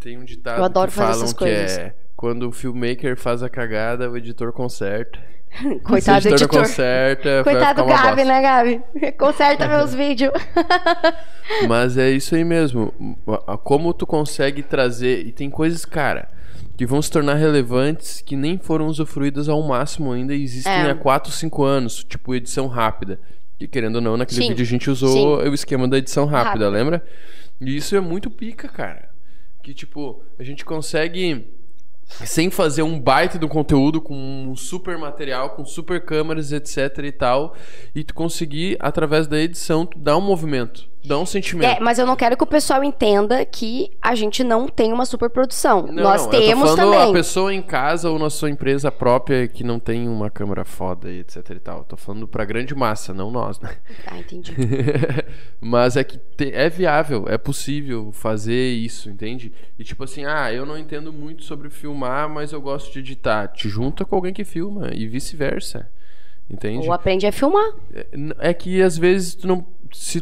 tem um ditado Eu adoro que fazer falam essas que coisas. é quando o filmmaker faz a cagada, o editor conserta. Coitado do o editor editor. conserta, Coitado do Gabi, bosta. né, Gabi? Conserta meus vídeos. Mas é isso aí mesmo. Como tu consegue trazer. E tem coisas, cara, que vão se tornar relevantes que nem foram usufruídas ao máximo ainda e existem É. há 4, 5 anos. Tipo, edição rápida. Que querendo ou não, naquele Sim. vídeo a gente usou Sim. o esquema da edição rápida, Rápida. lembra? E isso é muito pica, cara. Que, tipo, a gente consegue. Sem fazer um baita do conteúdo com um super material, com super câmeras, etc e tal, e tu conseguir, através da edição, tu dar um movimento, dar um sentimento. É, mas eu não quero que o pessoal entenda que a gente não tem uma superprodução. Não, Nós não, temos eu tô falando também. a pessoa em casa ou na sua empresa própria que não tem uma câmera foda e etc e tal. Eu tô falando pra grande massa, não nós, né? Ah, entendi. Mas é que te- é viável, é possível fazer isso, entende? E tipo assim, ah, eu não entendo muito sobre filmar, mas eu gosto de editar. Te junta com alguém que filma e vice-versa. Entende? Ou aprende a filmar. É, É que às vezes tu não. Se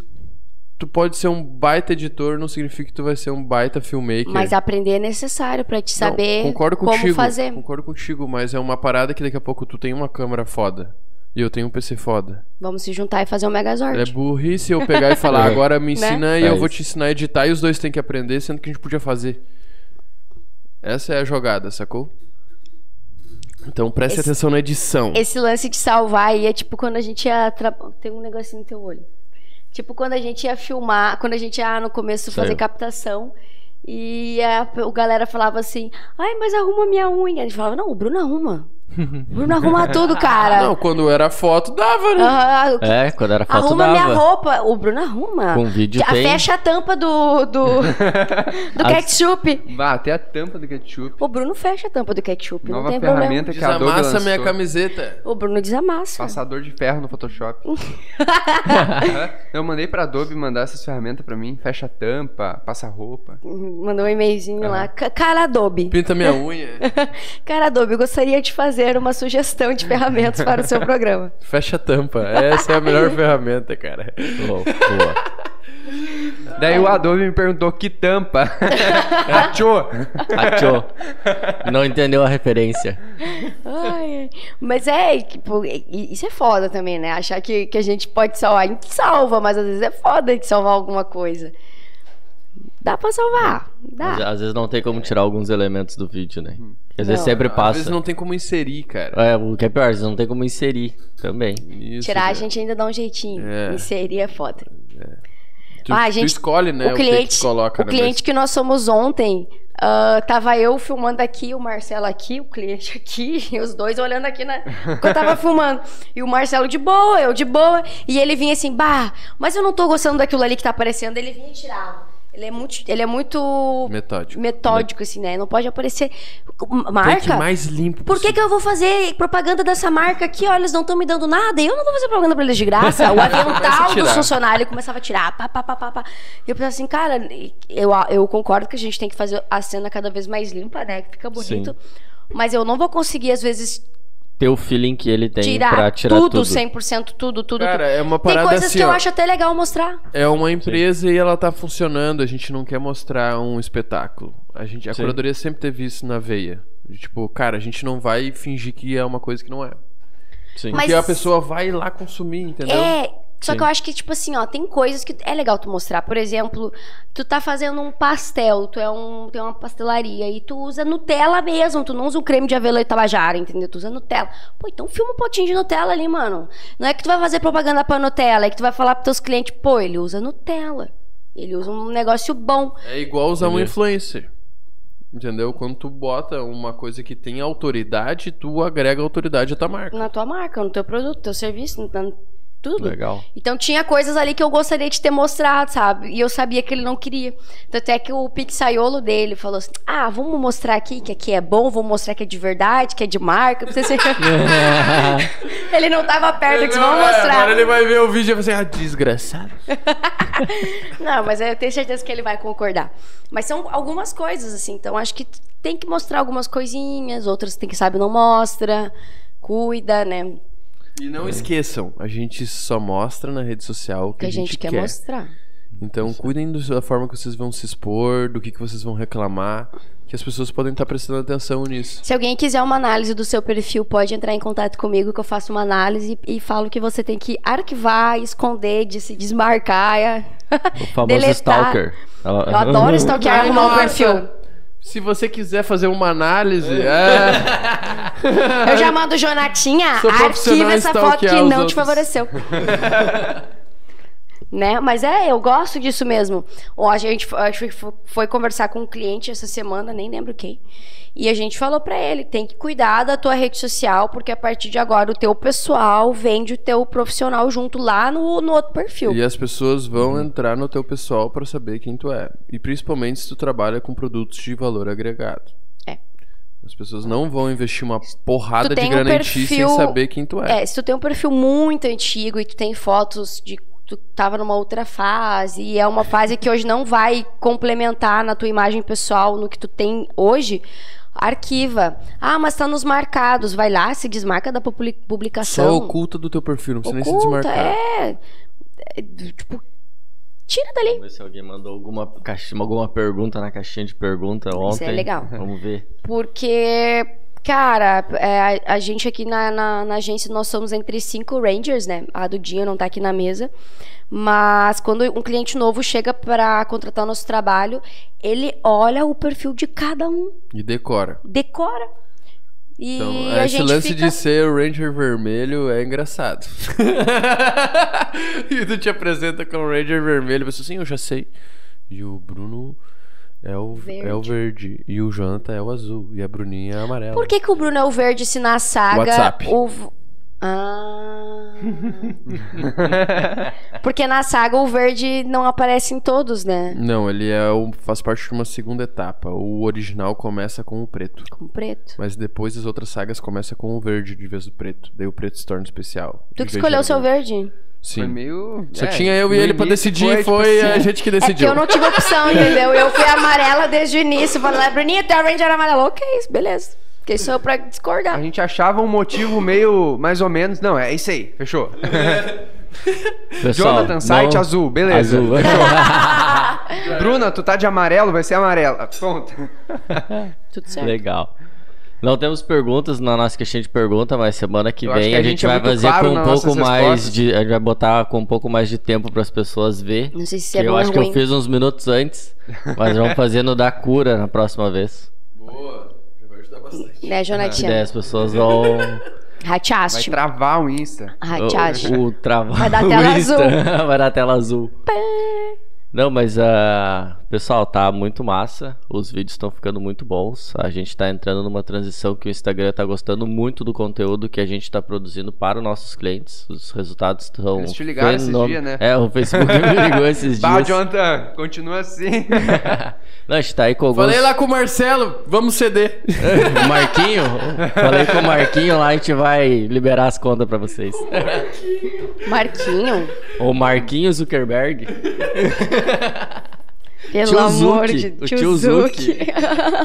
tu pode ser um baita editor, não significa que tu vai ser um baita filmmaker. Mas aprender é necessário pra te Não, saber concordo como contigo, fazer. Concordo contigo, mas é uma parada que daqui a pouco tu tem uma câmera foda e eu tenho um PC foda. Vamos se juntar e fazer um Megazord. É burrice eu pegar e falar, É. agora me Né? ensina e É eu vou te ensinar a editar e os dois têm que aprender, sendo que a gente podia fazer. Essa é a jogada, sacou? Então preste Esse- atenção na edição. Esse lance de salvar aí é tipo quando a gente ia. Tem um negocinho no teu olho. Tipo quando a gente ia filmar, quando a gente ia no começo fazer captação. E a, o galera falava assim: Ai, mas arruma minha unha. A gente falava: Não, o Bruno arruma. Bruno arruma tudo, cara. Não, quando era foto, dava, né? Aham, É, quando era foto arruma dava. minha roupa. O Bruno arruma. Com vídeo Já tem. Fecha a tampa do, do, do ketchup. Bah, até a tampa do ketchup. O Bruno fecha a tampa do ketchup, não Nova tem problema. ferramenta que a Adobe Desamassa lançou. minha camiseta. O Bruno desamassa. Passador de ferro no Photoshop. eu mandei pra Adobe mandar essas ferramentas pra mim. Fecha a tampa, passa roupa. Mandou um e-mailzinho lá. Ca- Cara Adobe. Pinta minha unha. Cara Adobe, eu gostaria de fazer uma sugestão de ferramentas para o seu programa. Fecha a tampa. Essa é a melhor ferramenta, cara. Daí o Adobe me perguntou que tampa. Achou? Achou. Não entendeu a referência. Ai, mas é, tipo, isso é foda também, né? Achar que, que a gente pode salvar. A gente salva, mas às vezes é foda de salvar alguma coisa. Dá pra salvar. Mas, Dá. às vezes não tem como tirar alguns elementos do vídeo, né? Porque Às vezes Não. sempre Às passa. vezes não tem como inserir, cara. É, o que é pior, às vezes não tem como inserir também. Isso, Tirar a cara. gente ainda dá um jeitinho. É. Inserir é foda. Tu, Ah, a tu gente- escolhe, né? o cliente, que tu coloca o né, cliente que nós somos ontem, ah, tava eu filmando aqui, o Marcelo aqui, o cliente aqui, e os dois olhando aqui na. que eu tava filmando. E o Marcelo de boa, eu de boa. E ele vinha assim, bah, mas eu não tô gostando daquilo ali que tá aparecendo. Ele vinha e tirava. Ele é muito, ele é muito Metódico. metódico, assim, né? Não pode aparecer. Tem que Marca? mais limpo Por que, que eu vou fazer propaganda dessa marca aqui? Olha, eles não estão me dando nada. E eu não vou fazer propaganda pra eles de graça. O avental do funcionário começava a tirar. Pá, pá, pá, pá, pá. E eu pensava assim, cara, eu, eu concordo que a gente tem que fazer a cena cada vez mais limpa, né? Que fica bonito. Mas eu não vou conseguir, às vezes, Ter o feeling que ele tem tirar, pra tirar tudo, tudo. 100%, tudo, tudo. Cara, tudo. é uma Tem parada coisas assim, que eu ó. acho até legal mostrar. É uma empresa e ela tá funcionando, a gente não quer mostrar um espetáculo. A, gente, a Sim. curadoria sempre teve isso na veia. De, tipo, cara, a gente não vai fingir que é uma coisa que não é. Sim. Mas- Porque a pessoa vai lá consumir, entendeu? É, só Sim. que eu acho que, tipo assim, ó, tem coisas que é legal tu mostrar. Por exemplo, tu tá fazendo um pastel, tu é um, tem uma pastelaria e tu usa Nutella mesmo, tu não usa o creme de avelã e tabajara, entendeu? Tu usa Nutella. Pô, então filma um potinho de Nutella ali, mano. Não é que tu vai fazer propaganda pra Nutella, é que tu vai falar pros teus clientes, pô, ele usa Nutella. Ele usa um negócio bom. É igual usar um influencer. Entendeu? Quando tu bota uma coisa que tem autoridade, tu agrega autoridade à tua marca. Na tua marca, no teu produto, no teu serviço, na, tudo. Legal. Então tinha coisas ali que eu gostaria de ter mostrado, sabe? E eu sabia que ele não queria. Tanto é que o pizzaiolo dele falou assim: ah, vamos mostrar aqui que aqui é bom, vamos mostrar que é de verdade, que é de marca. Pra você ser... ele não tava perto, eu disse, vamos Não, é, mostrar. Agora ele vai ver o vídeo e vai ser, ah, desgraçado. Não, mas eu tenho certeza que ele vai concordar. Mas são algumas coisas, assim. Então acho que tem que mostrar algumas coisinhas, outras tem que sabe não mostra. Cuida, né? E não esqueçam, a gente só mostra na rede social o que, Que a gente quer, mostrar. Então cuidem da forma que vocês vão se expor, do que, que vocês vão reclamar, que as pessoas podem estar prestando atenção nisso. Se alguém quiser uma análise do seu perfil, pode entrar em contato comigo que eu faço uma análise e falo que você tem que arquivar, esconder, des- desmarcar. é. O famoso Deletar. stalker. Ela- Eu adoro stalkear arrumar o perfil. Se você quiser fazer uma análise, é, Eu já mando, Jonatinha, Sou profissional arquiva essa foto que não te favoreceu. né? Mas é, eu gosto disso mesmo. Ó, a gente acho que fo- foi conversar com um cliente essa semana, nem lembro quem. E a gente falou pra ele, tem que cuidar da tua rede social, porque a partir de agora o teu pessoal vende o teu profissional junto lá no, no outro perfil. e as pessoas vão entrar no teu pessoal para saber quem tu é. E principalmente se tu trabalha com produtos de valor agregado. É. As pessoas não vão investir uma porrada de tem um grana em ti perfil- sem saber quem tu é. É, se tu tem um perfil muito antigo e tu tem fotos de tu tava numa outra fase e é uma fase que hoje não vai complementar na tua imagem pessoal no que tu tem hoje, arquiva. Ah, mas tá nos marcados, vai lá, se desmarca da publi- publicação. Só oculta do teu perfil, não precisa nem se Oculta, desmarcar. é. É, tipo, tira dali. Vamos ver se alguém mandou alguma, caixinha, alguma pergunta na caixinha de pergunta ontem. é legal. Vamos ver. Porque, cara, é, a, a gente aqui na, na, na agência, nós somos entre cinco Rangers, né? A do Dinho não tá aqui na mesa. Mas quando um cliente novo chega para contratar o nosso trabalho, ele olha o perfil de cada um, E decora. decora. E Então, a esse lance fica... de ser o Ranger vermelho é engraçado. e tu te apresenta com o Ranger vermelho, e você assim, eu já sei. E o Bruno é o, Verde. é o verde. E o Jonathan é o azul. E a Bruninha é a amarela. Por que, que o Bruno é o verde se na saga. WhatsApp. O... Ah. Porque na saga o verde não aparece em todos, né? Não, ele é o, faz parte de uma segunda etapa. O original começa com o preto. Com preto. Mas depois as outras sagas começam com o verde de vez do preto. Daí o preto se torna especial. Tu que escolheu o seu verde. verde? Sim. Foi meio. Só é, tinha eu e ele pra decidir, tipo foi assim, a gente que É que decidiu. eu não tive opção, entendeu? Eu fui amarela desde o início, falando, ah, Bruninho, teu Ranger amarelo. Ok, beleza. Quem sou eu pra discordar? A gente achava um motivo meio mais ou menos. Não, é isso aí, fechou. Pessoal, Jonathan, site não- azul, beleza. Azul. Bruna, tu tá de amarelo, vai ser amarela. Ponto. Tudo certo. Legal. Não temos perguntas na nossa caixinha de pergunta, mas semana que Eu vem que a, a gente, gente é vai fazer claro com um pouco mais respostas. de. A gente vai botar com um pouco mais de tempo para as pessoas ver. Não sei se Que é eu bom ou acho que ruim. eu fiz uns minutos antes, mas vamos fazer no da cura na próxima vez. Boa, já vai ajudar bastante. Né, Que Jonatinha? daí as pessoas vão. Vai Rateaste. travar o Insta. O, o travar Vai dar tela azul. Vai dar tela azul. Não, mas ah, pessoal, tá muito massa. Os vídeos estão ficando muito bons. A gente tá entrando numa transição que o Instagram tá gostando muito do conteúdo que a gente tá produzindo para os nossos clientes. Os resultados estão. Eles te ligaram esses dias, né? É, o Facebook me ligou esses Bah, dias. Jonathan, continua assim. Não, a gente tá aí com alguns. Falei lá com o Marcelo, vamos ceder. O Marquinho, falei com o Marquinho lá, a gente vai liberar as contas pra vocês. Marquinho? O Marquinho Zuckerberg. Pelo Tio amor Zuki, de o Tio tio Zuki. Zuki.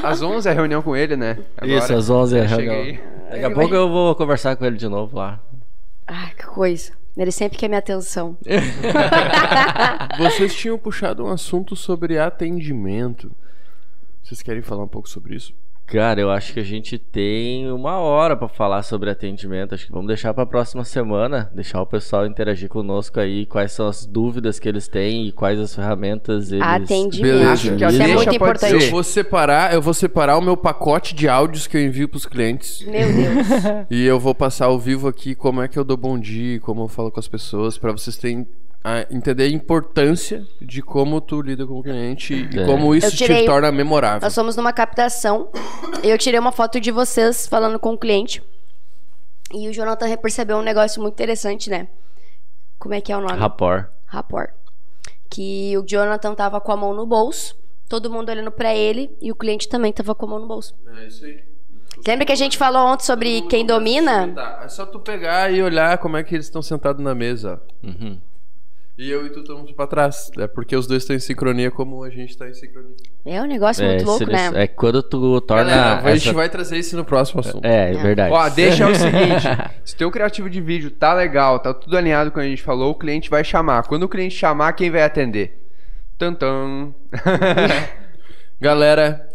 Às 11 é a reunião com ele, né? Agora. Isso, às 11 é Já reunião. cheguei. Daqui a pouco eu vou conversar com ele de novo lá. Ai, que coisa. Ele sempre quer minha atenção. Vocês tinham puxado um assunto sobre atendimento. Vocês querem falar um pouco sobre isso? Cara, eu acho que a gente tem uma hora pra falar sobre atendimento. Acho que vamos deixar pra próxima semana, deixar o pessoal interagir conosco aí, quais são as dúvidas que eles têm e quais as ferramentas eles Atendimento. Beleza. Acho que a Isso é muito importante. Eu vou separar, eu vou separar o meu pacote de áudios que eu envio pros clientes. Meu Deus. E eu vou passar ao vivo aqui como é que eu dou bom dia, como eu falo com as pessoas, pra vocês terem a entender a importância de como tu lida com o cliente e É. como isso tirei- te torna memorável. Nós fomos numa captação. Eu tirei uma foto de vocês falando com o cliente. E o Jonathan percebeu um negócio muito interessante, né? Como é que é o nome? Rapport. Rapport. Que o Jonathan tava com a mão no bolso, todo mundo olhando pra ele e o cliente também tava com a mão no bolso. É isso aí. Lembra que a gente falou ontem sobre quem domina? Tá, é só tu pegar e olhar como é que eles estão sentados na mesa. Uhum. E eu e tu estamos pra trás. É porque os dois estão em sincronia como a gente tá em sincronia. É um negócio É, muito louco, se né? é quando tu torna. Galera, a gente essa- vai trazer isso no próximo assunto. É, é verdade. Ó, deixa o seguinte: se teu criativo de vídeo tá legal, tá tudo alinhado com o que a gente falou, o cliente vai chamar. Quando o cliente chamar, quem vai atender? Tantan. Galera,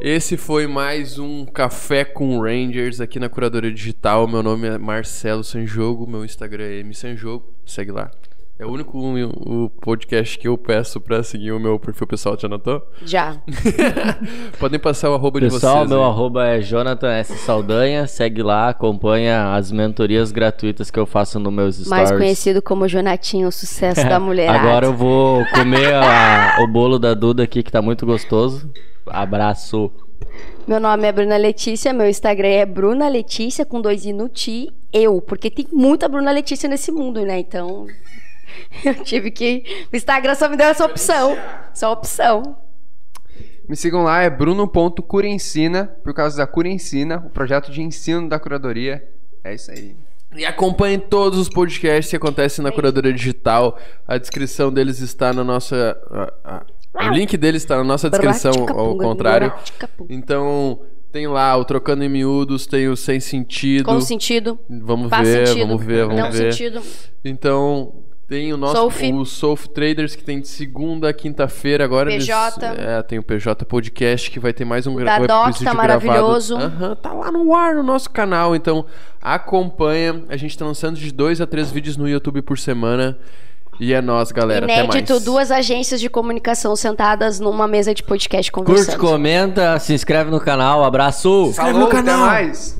esse foi mais um Café com Rangers aqui na Curadoria Digital. Meu nome é Marcelo Sanjogo, meu Instagram é msanjogo, segue lá. É o único o podcast que eu peço pra seguir o meu perfil pessoal, Jonathan. Já. Podem passar o arroba de Pessoal, vocês. meu aí. arroba é Jonathan S. Saldanha. Segue lá, acompanha as mentorias gratuitas que eu faço no meus stories. Mais conhecido como Jonatinho, o sucesso da mulherada. Agora eu vou comer a- o bolo da Duda aqui, que tá muito gostoso. Abraço. Meu nome é Bruna Letícia, meu Instagram é Bruna Letícia com dois i no ti, eu, porque tem muita Bruna Letícia nesse mundo, né? Então eu tive que. O Instagram só me deu essa opção. Só opção. Me sigam lá, é bruno.curencina, por causa da Curencina, o projeto de ensino da curadoria. É isso aí. E acompanhem todos os podcasts que acontecem na Curadoria Digital. A descrição deles está na nossa. a- a- o link deles está na nossa descrição, ao contrário. Então, tem lá o Trocando em Miúdos, tem o Sem Sentido. Com sentido. Vamos Faz ver, sentido. vamos ver, vamos Não ver. sentido. Então, tem o nosso Soulf. o Soulf Traders que tem de segunda a quinta-feira agora. eles- PJ. é, tem o PJ Podcast que vai ter mais um, gra- da um Doc episódio tá maravilhoso. Aham, tá lá no ar no nosso canal, então acompanha. A gente tá lançando de dois a três vídeos no YouTube por semana. E é nós, galera. Inédito, Até mais. duas agências de comunicação sentadas numa mesa de podcast Curte, conversando. comenta, se inscreve no cananal. Abraço. Inscreve Falou, no canal. até mais.